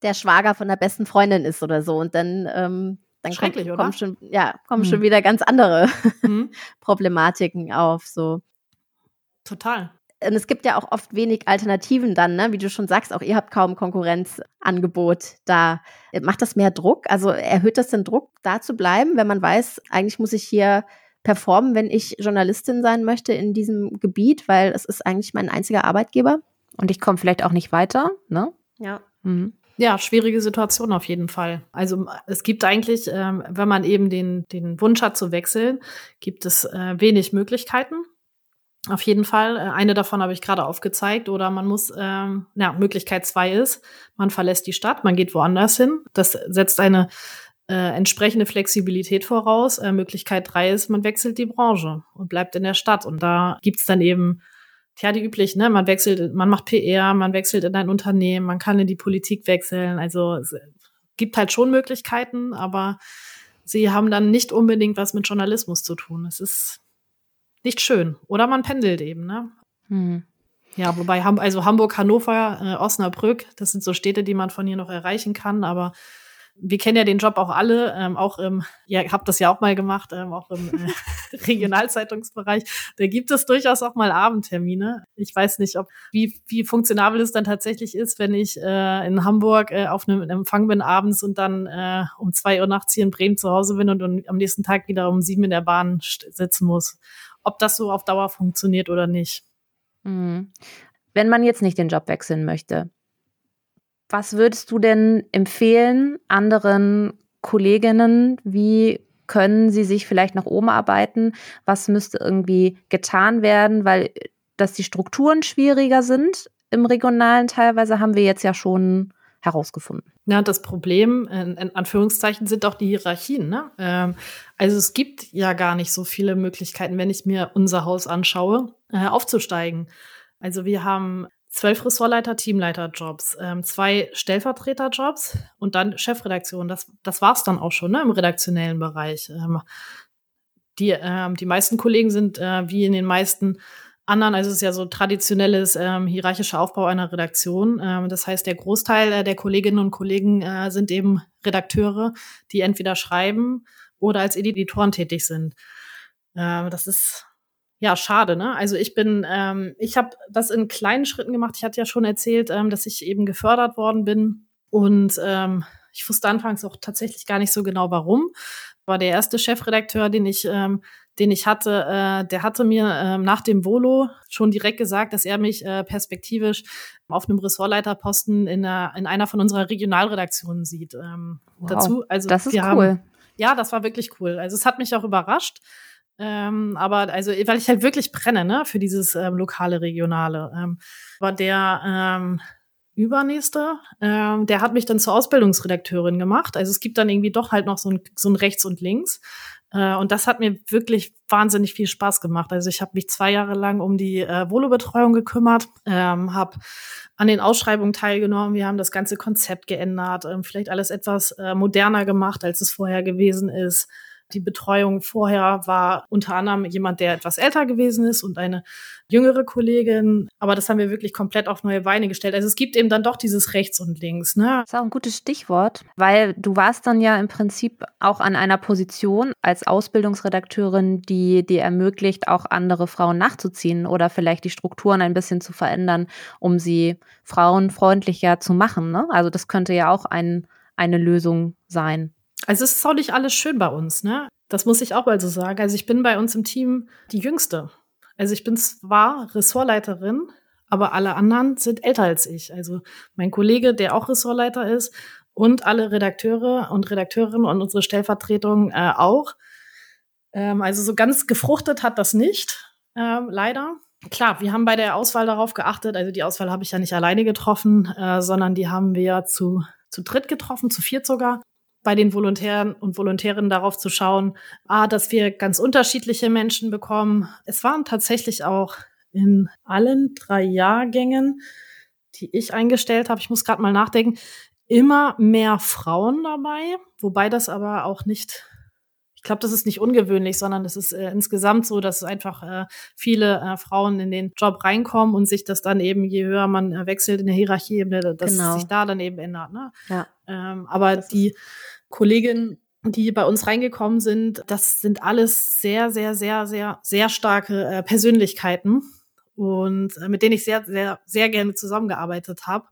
der Schwager von der besten Freundin ist oder so. Und dann, ähm, dann kommt, kommen schon, ja, kommen hm. schon wieder ganz andere hm. <laughs> Problematiken auf. So. Total und es gibt ja auch oft wenig Alternativen dann, ne? wie du schon sagst, auch ihr habt kaum Konkurrenzangebot da. Macht das mehr Druck? Also erhöht das den Druck, da zu bleiben, wenn man weiß, eigentlich muss ich hier performen, wenn ich Journalistin sein möchte in diesem Gebiet, weil es ist eigentlich mein einziger Arbeitgeber? Und ich komme vielleicht auch nicht weiter, ne? Ja. Mhm. Ja, schwierige Situation auf jeden Fall. Also es gibt eigentlich, ähm, wenn man eben den, den Wunsch hat zu wechseln, gibt es äh, wenig Möglichkeiten. Auf jeden Fall. Äh, eine davon habe ich gerade aufgezeigt. Oder man muss, ähm, ja, Möglichkeit zwei ist, man verlässt die Stadt, man geht woanders hin. Das setzt eine äh, entsprechende Flexibilität voraus. Äh, Möglichkeit drei ist, man wechselt die Branche und bleibt in der Stadt. Und da gibt's dann eben, tja, die üblichen, ne? Man wechselt, man macht PR, man wechselt in ein Unternehmen, man kann in die Politik wechseln. Also es gibt halt schon Möglichkeiten, aber sie haben dann nicht unbedingt was mit Journalismus zu tun. Es ist nicht schön. Oder man pendelt eben, ne? Hm. Ja, wobei also Hamburg, Hannover, äh, Osnabrück, das sind so Städte, die man von hier noch erreichen kann, aber wir kennen ja den Job auch alle, ähm, auch im, ja, habt das ja auch mal gemacht, ähm, auch im äh, <laughs> Regionalzeitungsbereich. Da gibt es durchaus auch mal Abendtermine. Ich weiß nicht, ob wie, wie funktionabel es dann tatsächlich ist, wenn ich äh, in Hamburg äh, auf einem Empfang bin abends und dann äh, um zwei Uhr nachts hier in Bremen zu Hause bin und, und am nächsten Tag wieder um sieben in der Bahn sitzen muss ob das so auf Dauer funktioniert oder nicht. Mhm. Wenn man jetzt nicht den Job wechseln möchte, was würdest du denn empfehlen anderen Kolleginnen? Wie können sie sich vielleicht nach oben arbeiten? Was müsste irgendwie getan werden, weil dass die Strukturen schwieriger sind im regionalen teilweise haben wir jetzt ja schon herausgefunden. Ja, das Problem, in, Anführungszeichen, sind auch die Hierarchien. Ne? Ähm, also es gibt ja gar nicht so viele Möglichkeiten, wenn ich mir unser Haus anschaue, äh, aufzusteigen. Also wir haben zwölf Ressortleiter, Teamleiterjobs, ähm, zwei Stellvertreterjobs und dann Chefredaktion. Das, das war's dann auch schon ne, im redaktionellen Bereich. Ähm, die, die meisten Kollegen sind äh, wie in den meisten anderen, also es ist ja so traditionelles ähm, hierarchischer Aufbau einer Redaktion. Ähm, das heißt, der Großteil äh, der Kolleginnen und Kollegen äh, sind eben Redakteure, die entweder schreiben oder als Editoren tätig sind. Äh, das ist ja schade, ne? Also ich bin, ähm, ich habe das in kleinen Schritten gemacht. Ich hatte ja schon erzählt, ähm, dass ich eben gefördert worden bin und ähm, ich wusste anfangs auch tatsächlich gar nicht so genau, warum. War der erste Chefredakteur, den ich ähm, den ich hatte, äh, der hatte mir äh, nach dem Volo schon direkt gesagt, dass er mich äh, perspektivisch auf einem Ressortleiterposten in, einer, in einer von unserer Regionalredaktionen sieht. Ähm, wow, dazu, also das ist cool. Haben, ja, das war wirklich cool. Also es hat mich auch überrascht. Ähm, aber also, weil ich halt wirklich brenne, ne, für dieses ähm, lokale, regionale. Ähm, war der ähm, übernächste, ähm, der hat mich dann zur Ausbildungsredakteurin gemacht. Also es gibt dann irgendwie doch halt noch so ein, so ein Rechts und Links. Äh, und das hat mir wirklich wahnsinnig viel Spaß gemacht. Also ich habe mich zwei Jahre lang um die äh, Volo-Betreuung gekümmert, ähm, habe an den Ausschreibungen teilgenommen. Wir haben das ganze Konzept geändert, ähm, vielleicht alles etwas äh, moderner gemacht, als es vorher gewesen ist. Die Betreuung vorher war unter anderem jemand, der etwas älter gewesen ist und eine jüngere Kollegin. Aber das haben wir wirklich komplett auf neue Beine gestellt. Also es gibt eben dann doch dieses Rechts und Links. Ne? Das ist auch ein gutes Stichwort, weil du warst dann ja im Prinzip auch an einer Position als Ausbildungsredakteurin, die dir ermöglicht, auch andere Frauen nachzuziehen oder vielleicht die Strukturen ein bisschen zu verändern, um sie frauenfreundlicher zu machen. Ne? Also das könnte ja auch ein, eine Lösung sein. Also es ist auch nicht alles schön bei uns, ne? Das muss ich auch mal so sagen. Also ich bin bei uns im Team die Jüngste. Also ich bin zwar Ressortleiterin, aber alle anderen sind älter als ich. Also mein Kollege, der auch Ressortleiter ist, und alle Redakteure und Redakteurinnen und unsere Stellvertretung äh, auch. Ähm, also so ganz gefruchtet hat das nicht, ähm, leider. Klar, wir haben bei der Auswahl darauf geachtet, also die Auswahl habe ich ja nicht alleine getroffen, äh, sondern die haben wir zu, zu dritt getroffen, zu viert sogar bei den Volontären und Volontärinnen darauf zu schauen, ah, dass wir ganz unterschiedliche Menschen bekommen. Es waren tatsächlich auch in allen drei Jahrgängen, die ich eingestellt habe, ich muss gerade mal nachdenken, immer mehr Frauen dabei, wobei das aber auch nicht ich glaube, das ist nicht ungewöhnlich, sondern es ist äh, insgesamt so, dass einfach äh, viele äh, Frauen in den Job reinkommen und sich das dann eben, je höher man äh, wechselt in der Hierarchie, dass genau. sich da dann eben ändert. Ne? Ja. Ähm, aber das die Kolleginnen, die bei uns reingekommen sind, das sind alles sehr, sehr, sehr, sehr, sehr starke äh, Persönlichkeiten und äh, mit denen ich sehr, sehr, sehr gerne zusammengearbeitet habe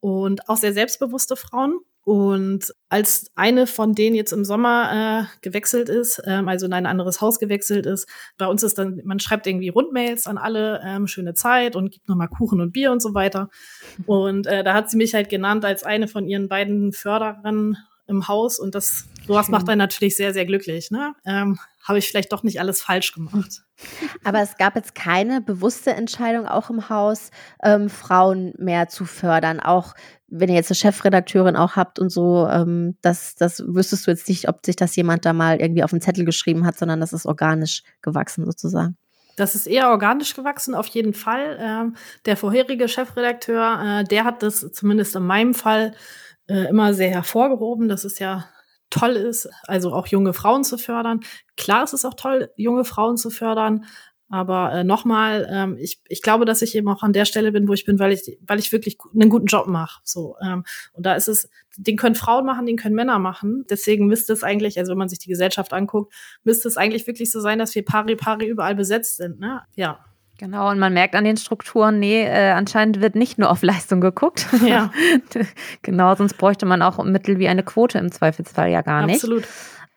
und auch sehr selbstbewusste Frauen. Und als eine von denen jetzt im Sommer äh, gewechselt ist, ähm, also in ein anderes Haus gewechselt ist, bei uns ist dann, man schreibt irgendwie Rundmails an alle, ähm, schöne Zeit und gibt nochmal Kuchen und Bier und so weiter. Und äh, da hat sie mich halt genannt als eine von ihren beiden Förderern im Haus und das sowas macht einen natürlich sehr, sehr glücklich. Ne? Ähm, Habe ich vielleicht doch nicht alles falsch gemacht. <laughs> Aber es gab jetzt keine bewusste Entscheidung auch im Haus, ähm, Frauen mehr zu fördern. Auch wenn ihr jetzt eine Chefredakteurin auch habt und so, ähm, das, das wüsstest du jetzt nicht, ob sich das jemand da mal irgendwie auf den Zettel geschrieben hat, sondern das ist organisch gewachsen sozusagen. Das ist eher organisch gewachsen, auf jeden Fall. Ähm, der vorherige Chefredakteur, äh, der hat das zumindest in meinem Fall äh, immer sehr hervorgehoben, dass es ja toll ist, also auch junge Frauen zu fördern. Klar ist es auch toll, junge Frauen zu fördern, aber äh, nochmal, ähm, ich, ich glaube, dass ich eben auch an der Stelle bin, wo ich bin, weil ich, weil ich wirklich einen guten Job mache. So, ähm, und da ist es, den können Frauen machen, den können Männer machen. Deswegen müsste es eigentlich, also wenn man sich die Gesellschaft anguckt, müsste es eigentlich wirklich so sein, dass wir pari pari überall besetzt sind. Ne? Ja. Genau, und man merkt an den Strukturen, nee, äh, anscheinend wird nicht nur auf <laughs> Leistung geguckt. Ja. <laughs> genau, sonst bräuchte man auch Mittel wie eine Quote im Zweifelsfall ja gar nicht. Absolut.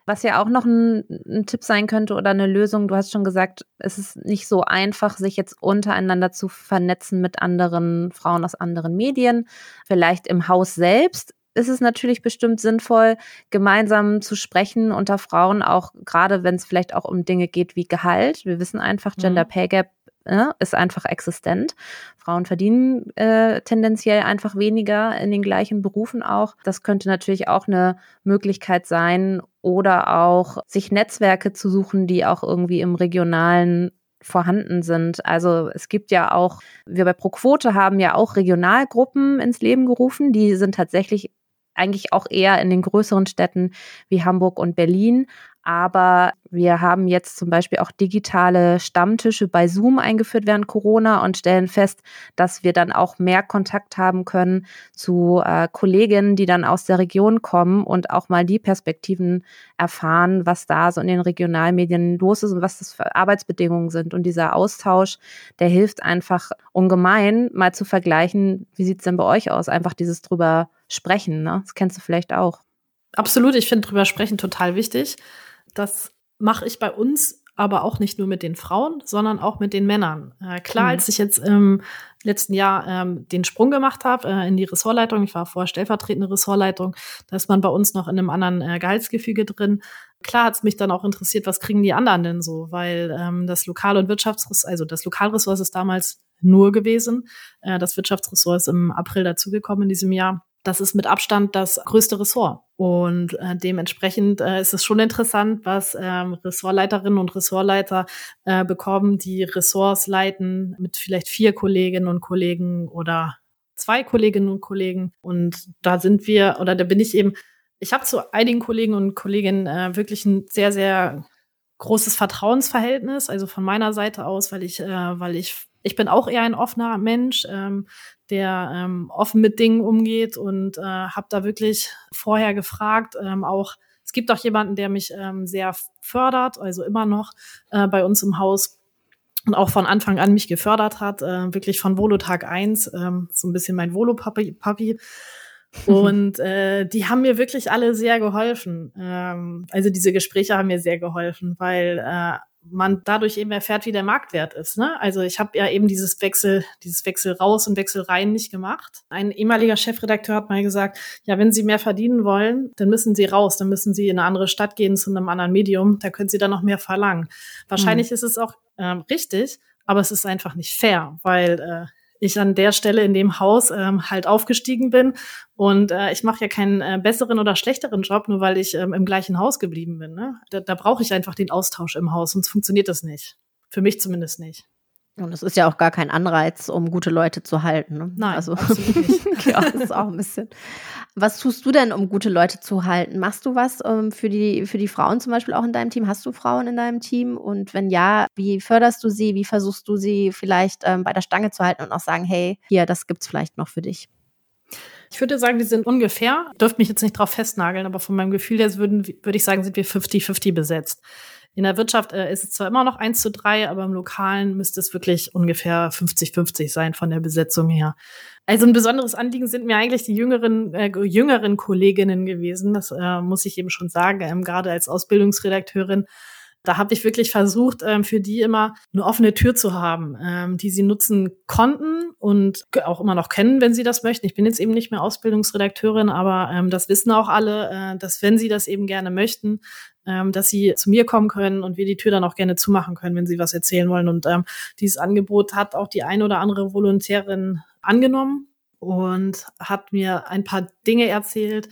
Was ja auch noch ein, ein, Tipp sein könnte oder eine Lösung, du hast schon gesagt, es ist nicht so einfach, sich jetzt untereinander zu vernetzen mit anderen Frauen aus anderen Medien. Vielleicht im Haus selbst ist es natürlich bestimmt sinnvoll, gemeinsam zu sprechen unter Frauen, auch gerade wenn es vielleicht auch um Dinge geht wie Gehalt. Wir wissen einfach, Gender mhm. Pay Gap äh, ist einfach existent. Frauen verdienen äh, tendenziell einfach weniger in den gleichen Berufen auch. Das könnte natürlich auch eine Möglichkeit sein oder auch sich Netzwerke zu suchen, die auch irgendwie im regionalen vorhanden sind. Also es gibt ja auch, wir bei ProQuote haben ja auch Regionalgruppen ins Leben gerufen, die sind tatsächlich eigentlich auch eher in den größeren Städten wie Hamburg und Berlin. Aber wir haben jetzt zum Beispiel auch digitale Stammtische bei Zoom eingeführt während Corona und stellen fest, dass wir dann auch mehr Kontakt haben können zu äh, Kolleginnen, die dann aus der Region kommen und auch mal die Perspektiven erfahren, was da so in den Regionalmedien los ist und was das für Arbeitsbedingungen sind. Und dieser Austausch, der hilft einfach ungemein, mal zu vergleichen, wie sieht's denn bei euch aus? Einfach dieses drüber sprechen, ne? Das kennst du vielleicht auch. Absolut, ich finde drüber sprechen total wichtig. Das mache ich bei uns aber auch nicht nur mit den Frauen, sondern auch mit den Männern. Äh, klar, mhm. als ich jetzt im letzten Jahr ähm, den Sprung gemacht habe äh, in die Ressortleitung, ich war vorher stellvertretende Ressortleitung, da ist man bei uns noch in einem anderen äh, Gehaltsgefüge drin. Klar hat es mich dann auch interessiert, was kriegen die anderen denn so, weil ähm, das Lokal- und Wirtschaftsressort, also das Lokalressort ist damals nur gewesen. Äh, das Wirtschaftsressort ist im April dazugekommen in diesem Jahr das ist mit Abstand das größte Ressort. Und äh, dementsprechend äh, ist es schon interessant, was ähm, Ressortleiterinnen und Ressortleiter äh, bekommen, die Ressorts leiten mit vielleicht vier Kolleginnen und Kollegen oder zwei Kolleginnen und Kollegen. Und da sind wir, oder da bin ich eben, ich habe zu einigen Kollegen und Kolleginnen äh, wirklich ein sehr, sehr großes Vertrauensverhältnis, also von meiner Seite aus, weil ich, äh, weil ich ich bin auch eher ein offener Mensch, ähm, der ähm, offen mit Dingen umgeht und äh, habe da wirklich vorher gefragt, ähm, auch es gibt auch jemanden, der mich ähm, sehr fördert, also immer noch äh, bei uns im Haus und auch von Anfang an mich gefördert hat, äh, wirklich von Volotag 1, ähm, so ein bisschen mein Volo-Papi. Papi. <laughs> Und äh, die haben mir wirklich alle sehr geholfen. Ähm, also diese Gespräche haben mir sehr geholfen, weil äh, man dadurch eben erfährt, wie der Marktwert ist. Ne? Also ich habe ja eben dieses Wechsel, dieses Wechsel raus und Wechsel rein nicht gemacht. Ein ehemaliger Chefredakteur hat mal gesagt, ja, wenn Sie mehr verdienen wollen, dann müssen Sie raus, dann müssen Sie in eine andere Stadt gehen zu einem anderen Medium, da können Sie dann noch mehr verlangen. Wahrscheinlich mhm. ist es auch ähm, richtig, aber es ist einfach nicht fair, weil äh, ich an der Stelle in dem Haus ähm, halt aufgestiegen bin. Und äh, ich mache ja keinen äh, besseren oder schlechteren Job, nur weil ich ähm, im gleichen Haus geblieben bin. Ne? Da, da brauche ich einfach den Austausch im Haus, sonst funktioniert das nicht. Für mich zumindest nicht. Und es ist ja auch gar kein Anreiz, um gute Leute zu halten. Ne? Nein, also absolut <laughs> nicht. ja, das ist auch ein bisschen. Was tust du denn, um gute Leute zu halten? Machst du was ähm, für, die, für die Frauen zum Beispiel auch in deinem Team? Hast du Frauen in deinem Team? Und wenn ja, wie förderst du sie? Wie versuchst du sie vielleicht ähm, bei der Stange zu halten und auch sagen, hey, hier, das gibt's vielleicht noch für dich? Ich würde sagen, die sind ungefähr, dürfte mich jetzt nicht drauf festnageln, aber von meinem Gefühl her würden, würde ich sagen, sind wir 50-50 besetzt. In der Wirtschaft äh, ist es zwar immer noch eins zu drei, aber im Lokalen müsste es wirklich ungefähr 50-50 sein von der Besetzung her. Also ein besonderes Anliegen sind mir eigentlich die jüngeren, äh, jüngeren Kolleginnen gewesen. Das äh, muss ich eben schon sagen, ähm, gerade als Ausbildungsredakteurin. Da habe ich wirklich versucht, ähm, für die immer eine offene Tür zu haben, ähm, die sie nutzen konnten und auch immer noch kennen, wenn sie das möchten. Ich bin jetzt eben nicht mehr Ausbildungsredakteurin, aber ähm, das wissen auch alle, äh, dass wenn sie das eben gerne möchten, dass sie zu mir kommen können und wir die Tür dann auch gerne zumachen können, wenn sie was erzählen wollen. Und ähm, dieses Angebot hat auch die ein oder andere Volontärin angenommen und hat mir ein paar Dinge erzählt,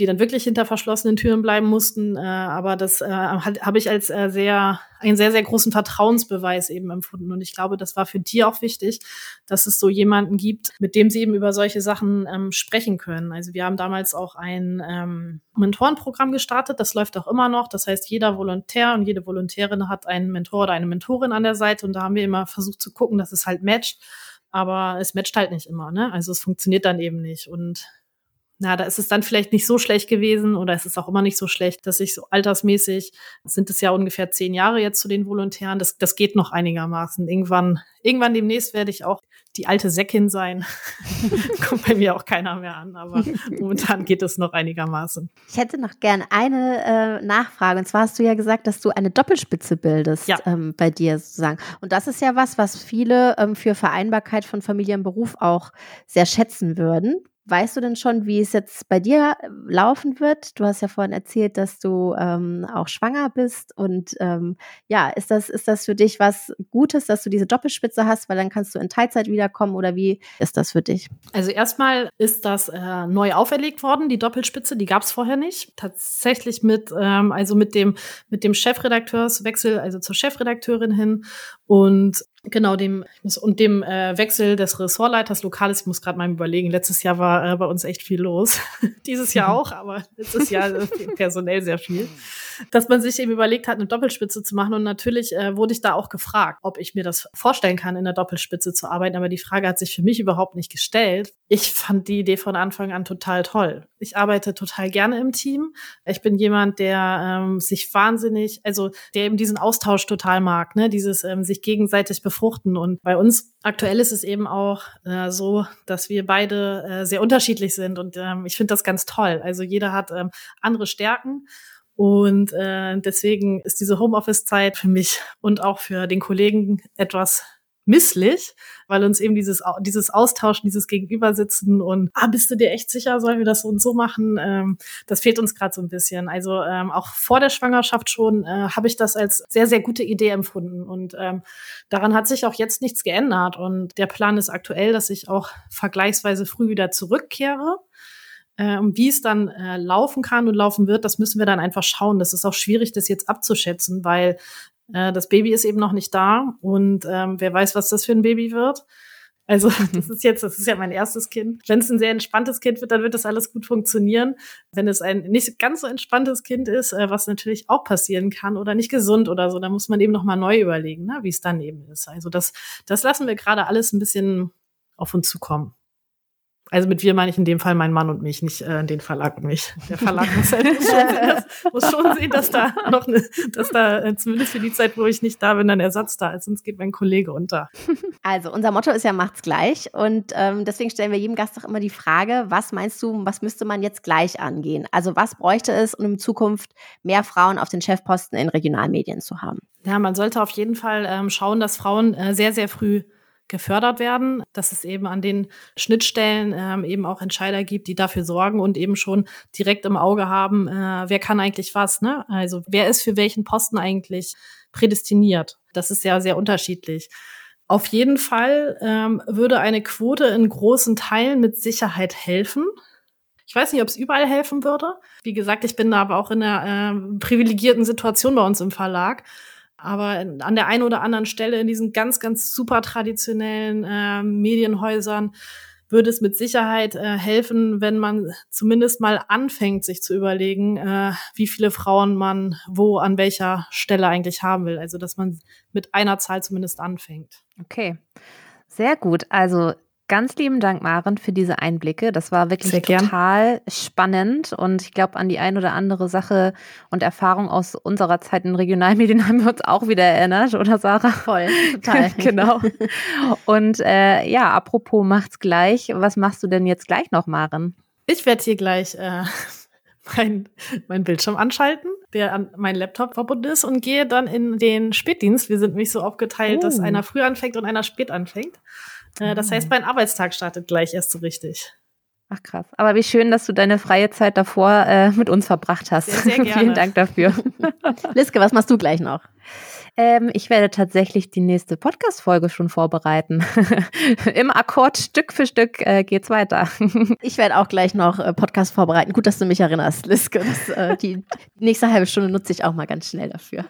die dann wirklich hinter verschlossenen Türen bleiben mussten. Äh, aber das äh, habe ich als äh, sehr einen sehr sehr großen Vertrauensbeweis eben empfunden. Und ich glaube, das war für die auch wichtig, dass es so jemanden gibt, mit dem sie eben über solche Sachen ähm, sprechen können. Also wir haben damals auch ein ähm, Mentorenprogramm gestartet. Das läuft auch immer noch. Das heißt, jeder Volontär und jede Volontärin hat einen Mentor oder eine Mentorin an der Seite. Und da haben wir immer versucht zu gucken, dass es halt matcht aber es matcht halt nicht immer, ne? Also es funktioniert dann eben nicht. Und na, da ist es dann vielleicht nicht so schlecht gewesen oder es ist auch immer nicht so schlecht, dass ich so altersmäßig, sind es ja ungefähr zehn Jahre jetzt zu den Volontären, das, das geht noch einigermaßen. Irgendwann, irgendwann demnächst werde ich auch die alte Säckin sein. <laughs> Kommt bei mir auch keiner mehr an, aber <laughs> momentan geht es noch einigermaßen. Ich hätte noch gern eine äh, Nachfrage. Und zwar hast du ja gesagt, dass du eine Doppelspitze bildest ja. ähm, bei dir sozusagen. Und das ist ja was, was viele ähm, für Vereinbarkeit von Familie und Beruf auch sehr schätzen würden. Weißt du denn schon, wie es jetzt bei dir äh, laufen wird? Du hast ja vorhin erzählt, dass du ähm, auch schwanger bist. Und ähm, ja, ist das, ist das für dich was Gutes, dass du diese Doppelspitze hast, weil dann kannst du in Teilzeit wiederkommen oder wie ist das für dich? Also erstmal ist das äh, neu auferlegt worden, die Doppelspitze, die gab es vorher nicht. Tatsächlich mit, ähm, also mit dem, mit dem Chefredakteurswechsel, also zur Chefredakteurin hin und Genau, dem und dem äh, Wechsel des Ressortleiters Lokales. Ich muss gerade mal überlegen. Letztes Jahr war äh, bei uns echt viel los. <laughs> Dieses Jahr auch, aber letztes Jahr äh, personell sehr viel dass man sich eben überlegt hat, eine Doppelspitze zu machen. Und natürlich äh, wurde ich da auch gefragt, ob ich mir das vorstellen kann, in der Doppelspitze zu arbeiten. Aber die Frage hat sich für mich überhaupt nicht gestellt. Ich fand die Idee von Anfang an total toll. Ich arbeite total gerne im Team. Ich bin jemand, der ähm, sich wahnsinnig, also der eben diesen Austausch total mag, ne? dieses ähm, sich gegenseitig befruchten. Und bei uns aktuell ist es eben auch äh, so, dass wir beide äh, sehr unterschiedlich sind. Und ähm, ich finde das ganz toll. Also jeder hat ähm, andere Stärken. Und äh, deswegen ist diese Homeoffice-Zeit für mich und auch für den Kollegen etwas misslich, weil uns eben dieses, dieses Austauschen, dieses Gegenübersitzen und, ah, bist du dir echt sicher, sollen wir das so und so machen? Ähm, das fehlt uns gerade so ein bisschen. Also ähm, auch vor der Schwangerschaft schon äh, habe ich das als sehr, sehr gute Idee empfunden. Und ähm, daran hat sich auch jetzt nichts geändert. Und der Plan ist aktuell, dass ich auch vergleichsweise früh wieder zurückkehre äh, wie es dann äh, laufen kann und laufen wird, das müssen wir dann einfach schauen. Das ist auch schwierig, das jetzt abzuschätzen, weil äh, das Baby ist eben noch nicht da und ähm, wer weiß, was das für ein Baby wird. Also <laughs> das ist jetzt, das ist ja mein erstes Kind. Wenn es ein sehr entspanntes Kind wird, dann wird das alles gut funktionieren. Wenn es ein nicht ganz so entspanntes Kind ist, äh, was natürlich auch passieren kann oder nicht gesund oder so, dann muss man eben noch mal neu überlegen, ne, wie es dann eben ist. Also das, das lassen wir gerade alles ein bisschen auf uns zukommen. Also mit wir meine ich in dem Fall mein Mann und mich, nicht äh, den Verlag und mich. Der Verlag muss, halt schon, sehen, muss schon sehen, dass da noch eine, dass da äh, zumindest für die Zeit, wo ich nicht da bin, ein Ersatz da ist, sonst geht mein Kollege unter. Also unser Motto ist ja macht's gleich und ähm, deswegen stellen wir jedem Gast doch immer die Frage, was meinst du, was müsste man jetzt gleich angehen? Also was bräuchte es, um in Zukunft mehr Frauen auf den Chefposten in Regionalmedien zu haben? Ja, man sollte auf jeden Fall ähm, schauen, dass Frauen äh, sehr, sehr früh gefördert werden, dass es eben an den Schnittstellen ähm, eben auch Entscheider gibt, die dafür sorgen und eben schon direkt im Auge haben, äh, wer kann eigentlich was, ne? Also wer ist für welchen Posten eigentlich prädestiniert. Das ist ja sehr unterschiedlich. Auf jeden Fall ähm, würde eine Quote in großen Teilen mit Sicherheit helfen. Ich weiß nicht, ob es überall helfen würde. Wie gesagt, ich bin da aber auch in einer äh, privilegierten Situation bei uns im Verlag. Aber an der einen oder anderen Stelle in diesen ganz, ganz super traditionellen äh, Medienhäusern würde es mit Sicherheit äh, helfen, wenn man zumindest mal anfängt, sich zu überlegen, äh, wie viele Frauen man wo an welcher Stelle eigentlich haben will. Also dass man mit einer Zahl zumindest anfängt. Okay, sehr gut. Also Ganz lieben Dank, Maren, für diese Einblicke. Das war wirklich total spannend und ich glaube, an die ein oder andere Sache und Erfahrung aus unserer Zeit in Regionalmedien <laughs> haben wir uns auch wieder erinnert, oder Sarah? Voll, total. <laughs> genau. Und äh, ja, apropos macht's gleich. Was machst du denn jetzt gleich noch, Maren? Ich werde hier gleich äh, <laughs> mein, mein Bildschirm anschalten, der an meinen Laptop verbunden ist und gehe dann in den Spätdienst. Wir sind nämlich so aufgeteilt, oh. dass einer früh anfängt und einer spät anfängt. Äh, das heißt, mein Arbeitstag startet gleich erst so richtig. Ach krass. Aber wie schön, dass du deine freie Zeit davor äh, mit uns verbracht hast. Sehr, sehr <laughs> gerne. Vielen Dank dafür. <laughs> Liske, was machst du gleich noch? Ähm, ich werde tatsächlich die nächste Podcast-Folge schon vorbereiten. <laughs> Im Akkord Stück für Stück äh, geht's weiter. ich werde auch gleich noch äh, Podcast vorbereiten. Gut, dass du mich erinnerst, Liske. Das, äh, die nächste halbe Stunde nutze ich auch mal ganz schnell dafür.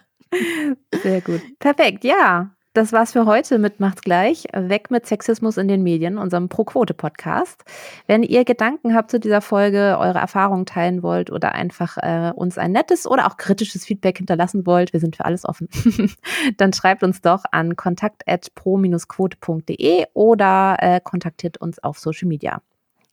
Sehr gut. Perfekt, ja das war's für heute mit Macht's gleich. Weg mit Sexismus in den Medien, unserem Pro-Quote-Podcast. Wenn ihr Gedanken habt zu dieser Folge, eure Erfahrungen teilen wollt oder einfach äh, uns ein nettes oder auch kritisches Feedback hinterlassen wollt, wir sind für alles offen, <laughs> dann schreibt uns doch an kontakt.pro-quote.de oder äh, kontaktiert uns auf Social Media.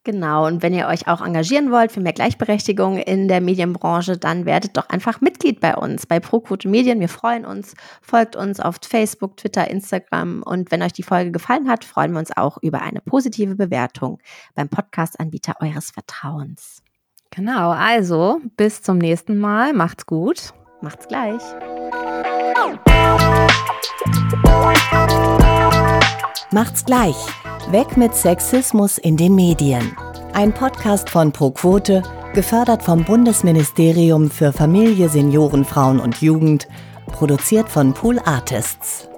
Genau, und wenn ihr euch auch engagieren wollt für mehr Gleichberechtigung in der Medienbranche, dann werdet doch einfach Mitglied bei uns, bei ProQuote Medien. Wir freuen uns. Folgt uns auf Facebook, Twitter, Instagram. Und wenn euch die Folge gefallen hat, freuen wir uns auch über eine positive Bewertung beim Podcast-Anbieter eures Vertrauens. Genau, also bis zum nächsten Mal. Macht's gut. Macht's gleich. Macht's gleich Weg mit Sexismus in den Medien. Ein Podcast von ProQuote, gefördert vom Bundesministerium für Familie, Senioren, Frauen und Jugend, produziert von Pool Artists.